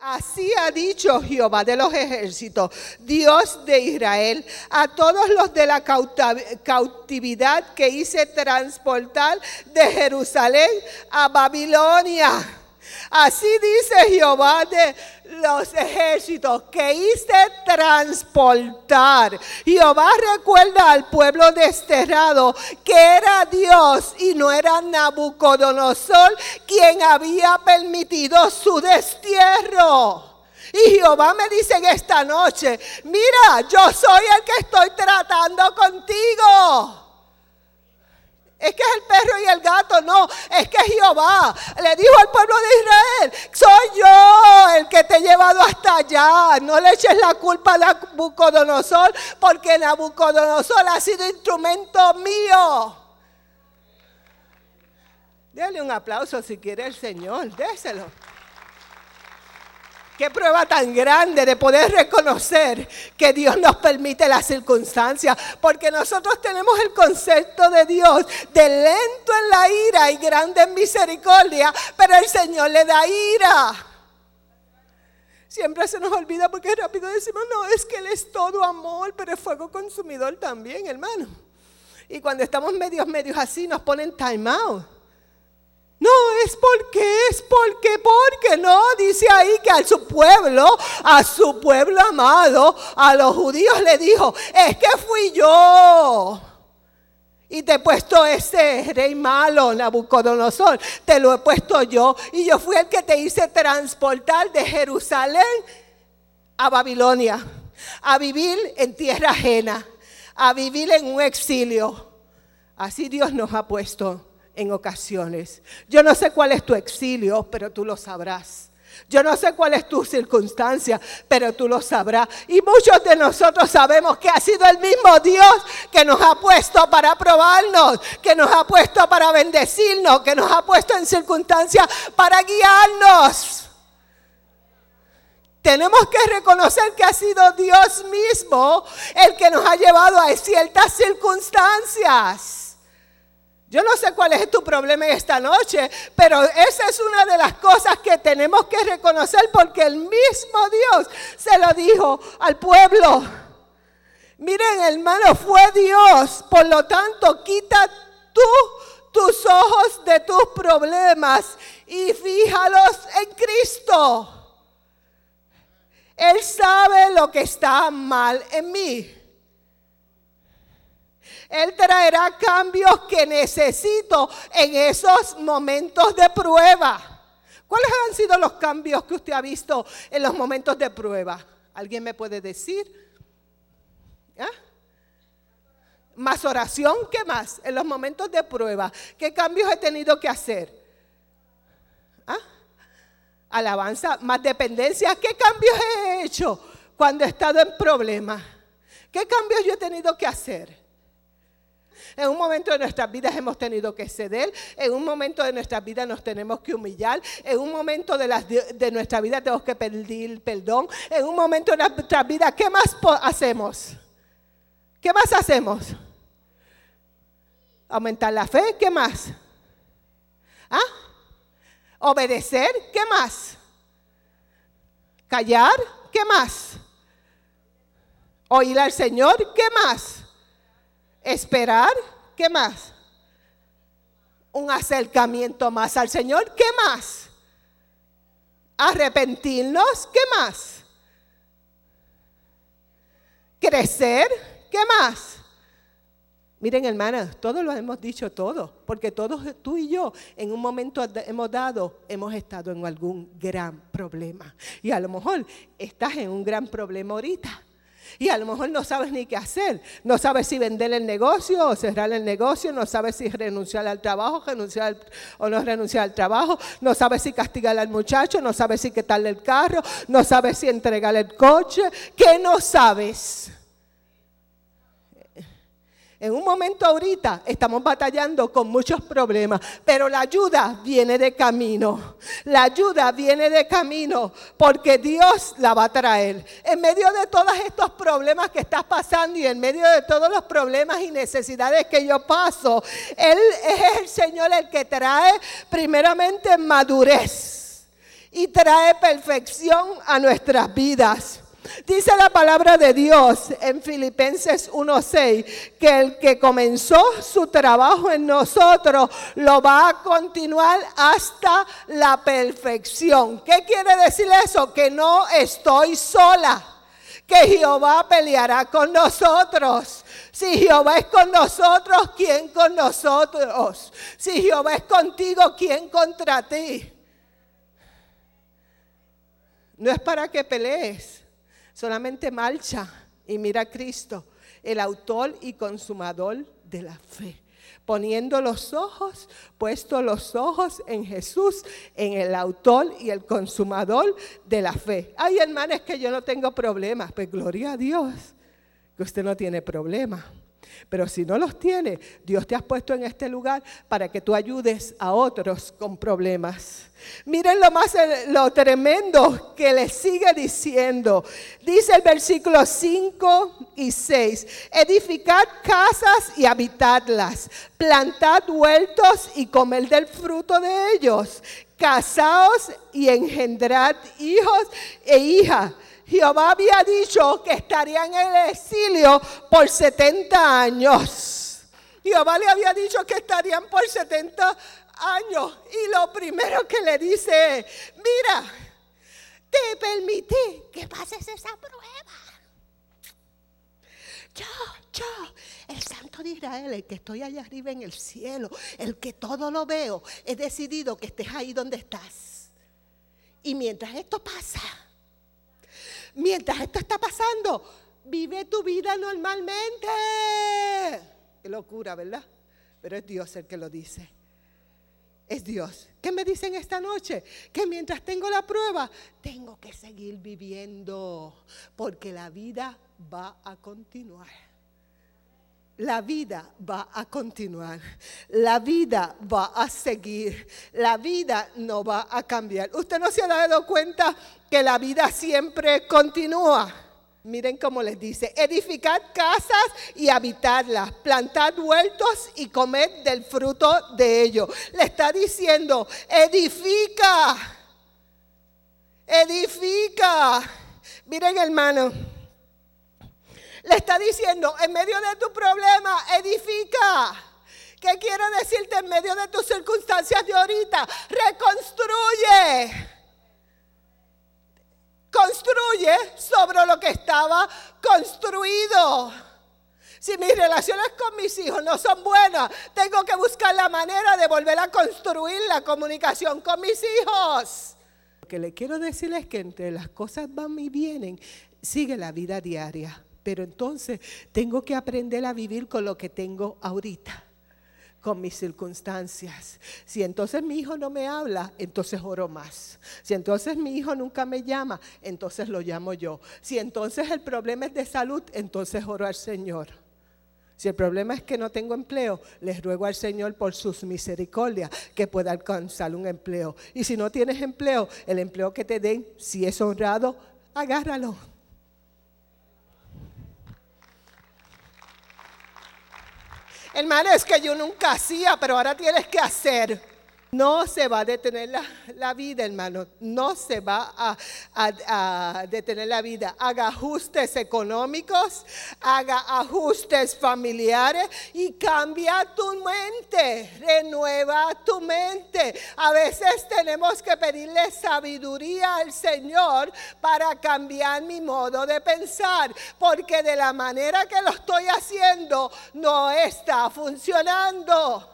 Así ha dicho Jehová de los ejércitos, Dios de Israel, a todos los de la cautividad que hice transportar de Jerusalén a Babilonia. Así dice Jehová de los ejércitos que hice transportar. Jehová recuerda al pueblo desterrado que era Dios y no era Nabucodonosor quien había permitido su destierro. Y Jehová me dice en esta noche, mira, yo soy el que estoy tratando contigo es que es el perro y el gato, no, es que Jehová le dijo al pueblo de Israel, soy yo el que te he llevado hasta allá, no le eches la culpa a Nabucodonosor, porque Nabucodonosor ha sido instrumento mío. Dale un aplauso si quiere el Señor, déselo. Qué prueba tan grande de poder reconocer que Dios nos permite las circunstancias, porque nosotros tenemos el concepto de Dios de lento en la ira y grande en misericordia, pero el Señor le da ira. Siempre se nos olvida porque rápido decimos, no, es que Él es todo amor, pero es fuego consumidor también, hermano. Y cuando estamos medios, medios así, nos ponen time out. No, es porque, es porque, porque no, dice ahí que a su pueblo, a su pueblo amado, a los judíos le dijo, es que fui yo. Y te he puesto ese rey malo, Nabucodonosor, te lo he puesto yo. Y yo fui el que te hice transportar de Jerusalén a Babilonia, a vivir en tierra ajena, a vivir en un exilio. Así Dios nos ha puesto en ocasiones. Yo no sé cuál es tu exilio, pero tú lo sabrás. Yo no sé cuál es tu circunstancia, pero tú lo sabrás. Y muchos de nosotros sabemos que ha sido el mismo Dios que nos ha puesto para probarnos, que nos ha puesto para bendecirnos, que nos ha puesto en circunstancias para guiarnos. Tenemos que reconocer que ha sido Dios mismo el que nos ha llevado a ciertas circunstancias. Yo no sé cuál es tu problema esta noche, pero esa es una de las cosas que tenemos que reconocer porque el mismo Dios se lo dijo al pueblo. Miren, hermano, fue Dios. Por lo tanto, quita tú tus ojos de tus problemas y fíjalos en Cristo. Él sabe lo que está mal en mí. Él traerá cambios que necesito en esos momentos de prueba. ¿Cuáles han sido los cambios que usted ha visto en los momentos de prueba? ¿Alguien me puede decir? ¿Ah? Más oración, ¿qué más? En los momentos de prueba, ¿qué cambios he tenido que hacer? ¿Ah? Alabanza, más dependencia, ¿qué cambios he hecho cuando he estado en problemas? ¿Qué cambios yo he tenido que hacer? En un momento de nuestras vidas hemos tenido que ceder, en un momento de nuestras vidas nos tenemos que humillar, en un momento de, de nuestra vida tenemos que pedir perdón, en un momento de nuestra vida, ¿qué más hacemos? ¿Qué más hacemos? Aumentar la fe, ¿qué más? ¿Ah? Obedecer, ¿qué más? Callar, ¿qué más? Oír al Señor, ¿qué más? Esperar, ¿qué más? Un acercamiento más al Señor, ¿qué más? Arrepentirnos, ¿qué más? Crecer, ¿qué más? Miren, hermanas, todos lo hemos dicho todo, porque todos tú y yo en un momento hemos dado, hemos estado en algún gran problema. Y a lo mejor estás en un gran problema ahorita. Y a lo mejor no sabes ni qué hacer. No sabes si vender el negocio o cerrar el negocio. No sabes si renunciar al trabajo, renunciar o no renunciar al trabajo. No sabes si castigar al muchacho. No sabes si quitarle el carro. No sabes si entregarle el coche. ¿Qué no sabes? En un momento ahorita estamos batallando con muchos problemas, pero la ayuda viene de camino. La ayuda viene de camino porque Dios la va a traer. En medio de todos estos problemas que estás pasando y en medio de todos los problemas y necesidades que yo paso, Él es el Señor el que trae primeramente madurez y trae perfección a nuestras vidas. Dice la palabra de Dios en Filipenses 1:6 que el que comenzó su trabajo en nosotros lo va a continuar hasta la perfección. ¿Qué quiere decir eso? Que no estoy sola que Jehová peleará con nosotros. Si Jehová es con nosotros, ¿quién con nosotros? Si Jehová es contigo, ¿quién contra ti? No es para que pelees, solamente marcha y mira a Cristo, el autor y consumador de la fe poniendo los ojos, puesto los ojos en Jesús, en el autor y el consumador de la fe. Hay hermanas que yo no tengo problemas, pues gloria a Dios que usted no tiene problemas. Pero si no los tiene, Dios te ha puesto en este lugar para que tú ayudes a otros con problemas. Miren lo más lo tremendo que le sigue diciendo. Dice el versículo 5 y 6. Edificad casas y habitadlas. Plantad huertos y comed del fruto de ellos. Casaos y engendrad hijos e hijas Jehová había dicho que estaría en el exilio por 70 años. Jehová le había dicho que estarían por 70 años. Y lo primero que le dice, mira, te permití que pases esa prueba. Yo, yo, el Santo de Israel, el que estoy allá arriba en el cielo, el que todo lo veo, he decidido que estés ahí donde estás. Y mientras esto pasa, mientras esto está pasando, vive tu vida normalmente. Qué locura, ¿verdad? Pero es Dios el que lo dice. Es Dios. ¿Qué me dicen esta noche? Que mientras tengo la prueba, tengo que seguir viviendo, porque la vida va a continuar. La vida va a continuar, la vida va a seguir, la vida no va a cambiar. ¿Usted no se ha dado cuenta que la vida siempre continúa? Miren cómo les dice, edificad casas y habitadlas, plantad huertos y comed del fruto de ellos. Le está diciendo, edifica, edifica. Miren hermano. Le está diciendo, en medio de tu problema, edifica. ¿Qué quiero decirte en medio de tus circunstancias de ahorita? Reconstruye. Construye sobre lo que estaba construido. Si mis relaciones con mis hijos no son buenas, tengo que buscar la manera de volver a construir la comunicación con mis hijos. Lo que le quiero decir es que entre las cosas van y vienen, sigue la vida diaria. Pero entonces tengo que aprender a vivir con lo que tengo ahorita, con mis circunstancias. Si entonces mi hijo no me habla, entonces oro más. Si entonces mi hijo nunca me llama, entonces lo llamo yo. Si entonces el problema es de salud, entonces oro al Señor. Si el problema es que no tengo empleo, les ruego al Señor por sus misericordias que pueda alcanzar un empleo. Y si no tienes empleo, el empleo que te den, si es honrado, agárralo. Hermano, es que yo nunca hacía, pero ahora tienes que hacer. No se va a detener la, vida, hermano. No se va a, detener la vida. Haga ajustes económicos, haga ajustes familiares y cambia tu mente. Renueva tu mente. A veces tenemos que pedirle sabiduría al Señor para cambiar mi modo de pensar. Porque de la manera que lo estoy haciendo no está funcionando.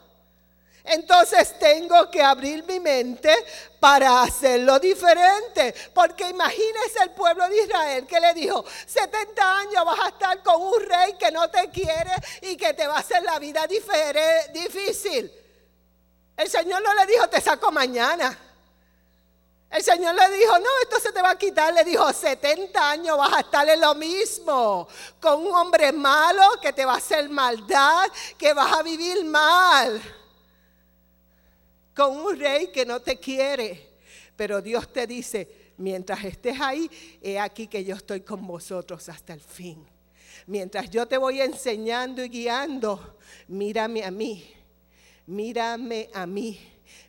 Entonces tengo que abrir mi mente para hacerlo diferente. Porque imagínese el pueblo de Israel que le dijo, 70 años vas a estar con un rey que no te quiere y que te va a hacer la vida difícil. El Señor no le dijo, te saco mañana. El Señor le dijo, no, esto se te va a quitar. Le dijo, 70 años vas a estar en lo mismo, con un hombre malo que te va a hacer maldad, que vas a vivir mal con un rey que no te quiere. Pero Dios te dice, mientras estés ahí, he aquí que yo estoy con vosotros hasta el fin. Mientras yo te voy enseñando y guiando, mírame a mí, mírame a mí.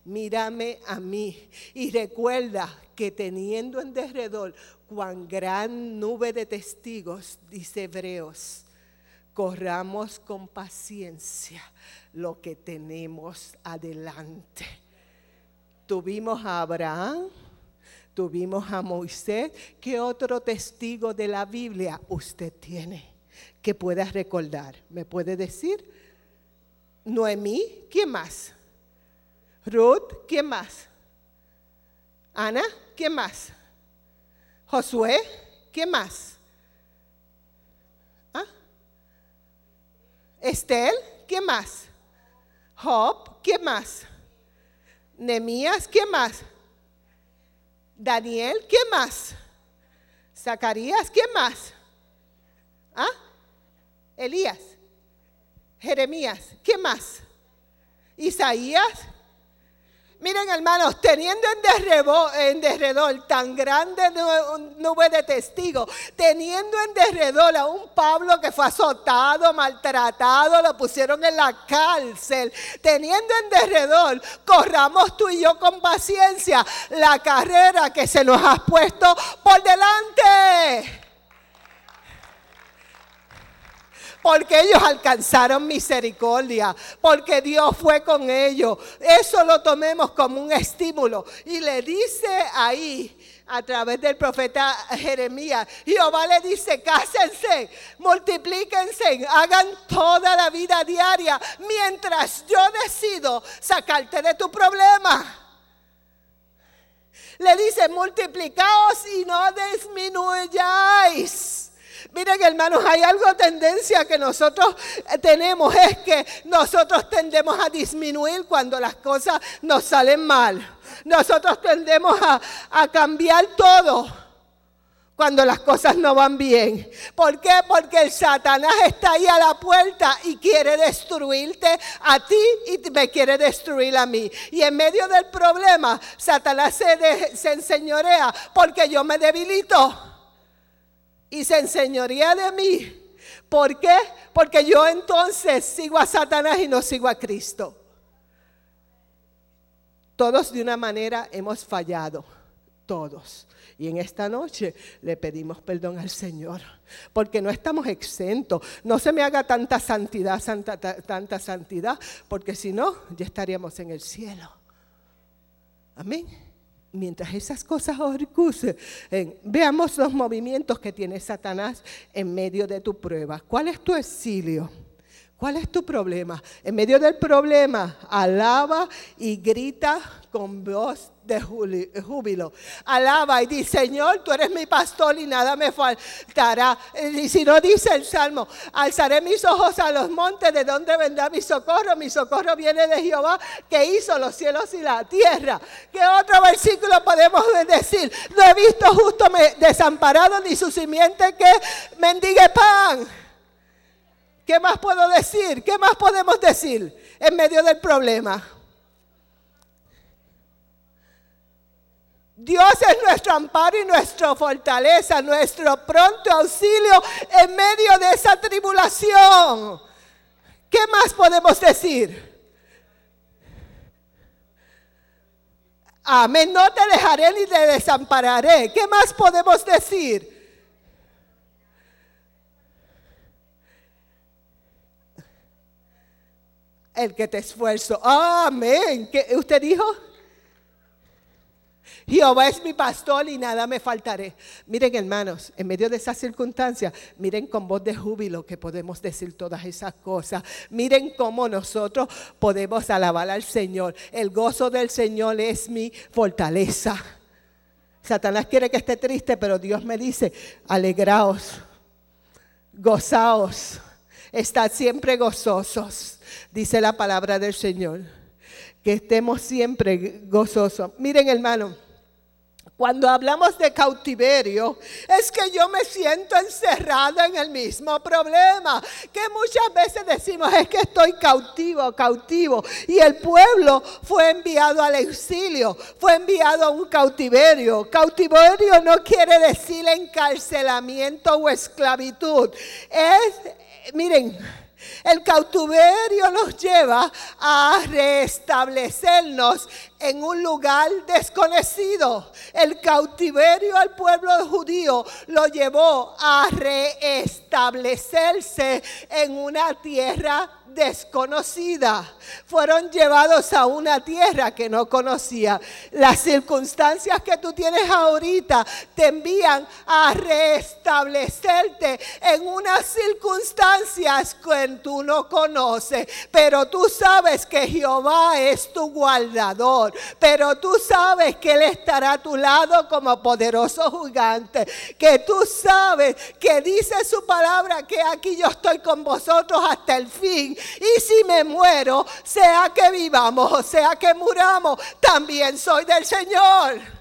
mírame a mí. Y recuerda que teniendo en derredor cuán gran nube de testigos, dice Hebreos, corramos con paciencia lo que tenemos adelante. Tuvimos a Abraham, tuvimos a Moisés. ¿Qué otro testigo de la Biblia usted tiene que pueda recordar? ¿Me puede decir? Noemí, ¿quién más? Ruth, ¿quién más? Ana, ¿quién más? Josué, ¿quién más? ¿Ah? Estel, ¿quién más? Job, ¿quién más? Nemías, ¿quién más? Daniel, ¿quién más? Zacarías, ¿quién más? ¿Ah? Elías, Jeremías, ¿quién más? Isaías, Miren hermanos, teniendo en derredor, tan grande nube de testigos, teniendo en derredor a un Pablo que fue azotado, maltratado, lo pusieron en la cárcel, teniendo en derredor, corramos tú y yo con paciencia la carrera que se nos ha puesto por delante. Porque ellos alcanzaron misericordia, porque Dios fue con ellos. Eso lo tomemos como un estímulo. Y le dice ahí, a través del profeta Jeremías, Jehová le dice, cásense, multiplíquense, hagan toda la vida diaria, mientras yo decido sacarte de tu problema. Le dice, multiplicaos y no disminuyáis. Miren hermanos, hay algo tendencia que nosotros eh, tenemos, es que nosotros tendemos a disminuir cuando las cosas nos salen mal. Nosotros tendemos a, a cambiar todo cuando las cosas no van bien. ¿Por qué? Porque el Satanás está ahí a la puerta y quiere destruirte a ti y me quiere destruir a mí. Y en medio del problema, Satanás se, se enseñorea porque yo me debilito y se enseñoría de mí. ¿Por qué? Porque yo entonces sigo a Satanás y no sigo a Cristo. Todos de una manera hemos fallado, todos. Y en esta noche le pedimos perdón al Señor, porque no estamos exentos. No se me haga tanta santidad, tanta santidad, porque si no, ya estaríamos en el cielo. Amén mientras esas cosas ocurren, veamos los movimientos que tiene Satanás en medio de tu prueba. ¿Cuál es tu exilio? ¿Cuál es tu problema? En medio del problema, alaba y grita con voz de júbilo. Alaba y dice, Señor, tú eres mi pastor y nada me faltará. Y si no dice el Salmo, alzaré mis ojos a los montes, ¿de donde vendrá mi socorro? Mi socorro viene de Jehová, que hizo los cielos y la tierra. ¿Qué otro versículo podemos decir? No he visto justo desamparado ni su simiente que mendigue pan. ¿Qué más puedo decir? ¿Qué más podemos decir en medio del problema? Dios es nuestro amparo y nuestra fortaleza, nuestro pronto auxilio en medio de esa tribulación. ¿Qué más podemos decir? Amén, no te dejaré ni te desampararé. ¿Qué más podemos decir? el que te esfuerzo. Amén. ¿Qué usted dijo? Jehová es mi pastor y nada me faltaré. Miren hermanos, en medio de esas circunstancias, miren con voz de júbilo que podemos decir todas esas cosas. Miren cómo nosotros podemos alabar al Señor. El gozo del Señor es mi fortaleza. Satanás quiere que esté triste, pero Dios me dice, alegraos, gozaos, estad siempre gozosos dice la palabra del Señor. Que estemos siempre gozosos. Miren, hermano. Cuando hablamos de cautiverio, es que yo me siento encerrado en el mismo problema. Que muchas veces decimos es que estoy cautivo, cautivo. Y el pueblo fue enviado al exilio, fue enviado a un cautiverio. Cautiverio no quiere decir encarcelamiento o esclavitud. Es, miren, El cautiverio nos lleva a restablecernos en un lugar desconocido. El cautiverio al pueblo judío lo llevó a restablecerse en una tierra desconocida. Fueron llevados a una tierra que no conocía. Las circunstancias que tú tienes ahorita te envían a restablecerte en unas circunstancias que tú no conoces. Pero tú sabes que Jehová es tu guardador. Pero tú sabes que Él estará a tu lado como poderoso gigante. Que tú sabes que dice su palabra que aquí yo estoy con vosotros hasta el fin y si me muero, sea que vivamos o sea que muramos, también soy del Señor.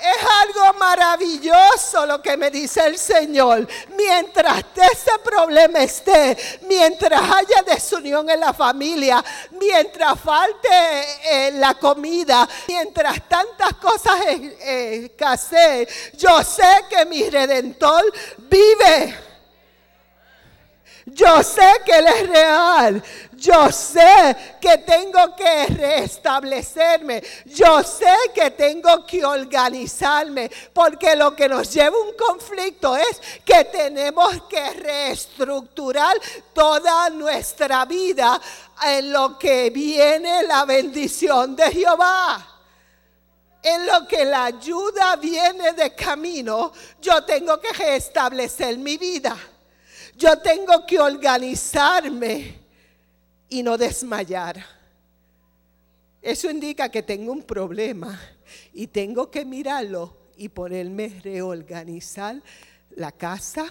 Es algo maravilloso lo que me dice el Señor. Mientras ese problema esté, mientras haya desunión en la familia, mientras falte eh, la comida, mientras tantas cosas escaseen, yo sé que mi redentor vive. Yo sé que Él es real. Yo sé que tengo que restablecerme. Yo sé que tengo que organizarme. Porque lo que nos lleva a un conflicto es que tenemos que reestructurar toda nuestra vida en lo que viene la bendición de Jehová en lo que la ayuda viene de camino, yo tengo que restablecer mi vida. Yo tengo que organizarme y no desmayar. Eso indica que tengo un problema y tengo que mirarlo y ponerme reorganizar la casa,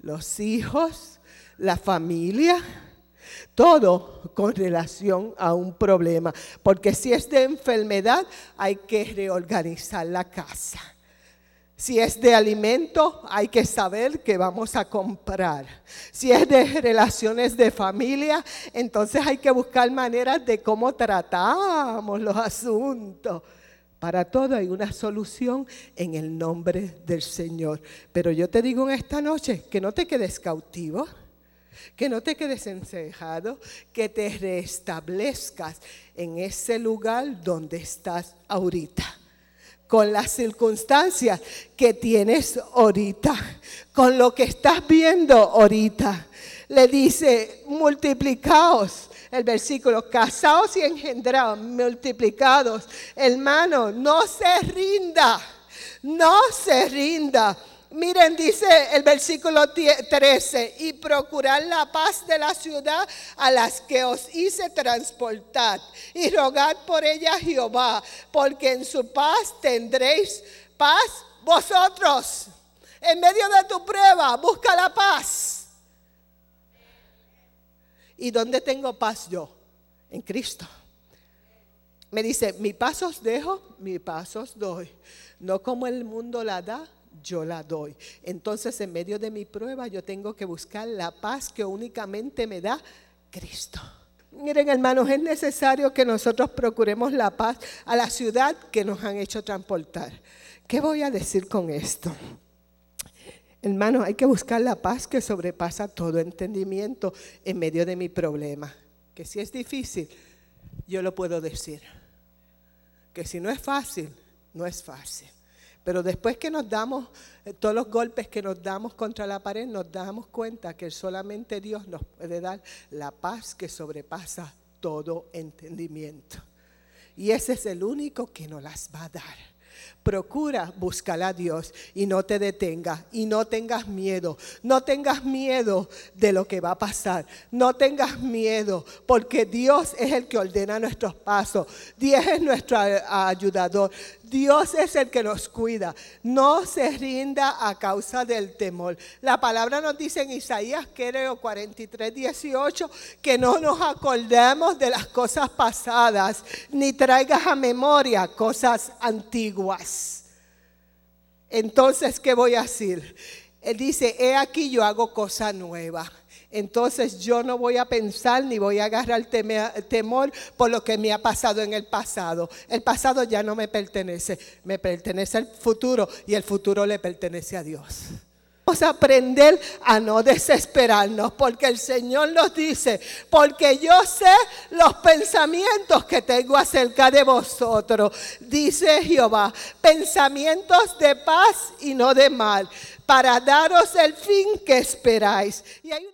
los hijos, la familia, todo con relación a un problema. Porque si es de enfermedad, hay que reorganizar la casa. Si es de alimento, hay que saber que vamos a comprar. Si es de relaciones de familia, entonces hay que buscar maneras de cómo tratamos los asuntos. Para todo hay una solución en el nombre del Señor. Pero yo te digo en esta noche que no te quedes cautivo, que no te quedes encejado, que te restablezcas en ese lugar donde estás ahorita con las circunstancias que tienes ahorita, con lo que estás viendo ahorita. Le dice, multiplicaos. El versículo, casaos y engendrados, multiplicados. Hermano, no se rinda, no se rinda. Miren, dice el versículo 13, y procurar la paz de la ciudad a las que os hice transportar, y rogad por ella Jehová, porque en su paz tendréis paz vosotros. En medio de tu prueba, busca la paz. ¿Y dónde tengo paz yo? En Cristo. Me dice, mi paz os dejo, mi paz os doy. No como el mundo la da, yo la doy. Entonces en medio de mi prueba yo tengo que buscar la paz que únicamente me da Cristo. Miren hermanos, es necesario que nosotros procuremos la paz a la ciudad que nos han hecho transportar. ¿Qué voy a decir con esto? Hermanos, hay que buscar la paz que sobrepasa todo entendimiento en medio de mi problema. Que si es difícil, yo lo puedo decir. Que si no es fácil, no es fácil. Pero después que nos damos eh, todos los golpes que nos damos contra la pared, nos damos cuenta que solamente Dios nos puede dar la paz que sobrepasa todo entendimiento. Y ese es el único que nos las va a dar. Procura buscar a Dios y no te detengas y no tengas miedo. No tengas miedo de lo que va a pasar. No tengas miedo porque Dios es el que ordena nuestros pasos. Dios es nuestro ayudador. Dios es el que nos cuida. No se rinda a causa del temor. La palabra nos dice en Isaías, creo 43, 18, que no nos acordemos de las cosas pasadas, ni traigas a memoria cosas antiguas. Entonces, ¿qué voy a decir? Él dice, he aquí yo hago cosa nueva entonces yo no voy a pensar ni voy a agarrar temor por lo que me ha pasado en el pasado. El pasado ya no me pertenece, me pertenece al futuro y el futuro le pertenece a Dios. Vamos a aprender a no desesperarnos, porque el Señor nos dice, porque yo sé los pensamientos que tengo acerca de vosotros, dice Jehová, pensamientos de paz y no de mal, para daros el fin que esperáis. Y hay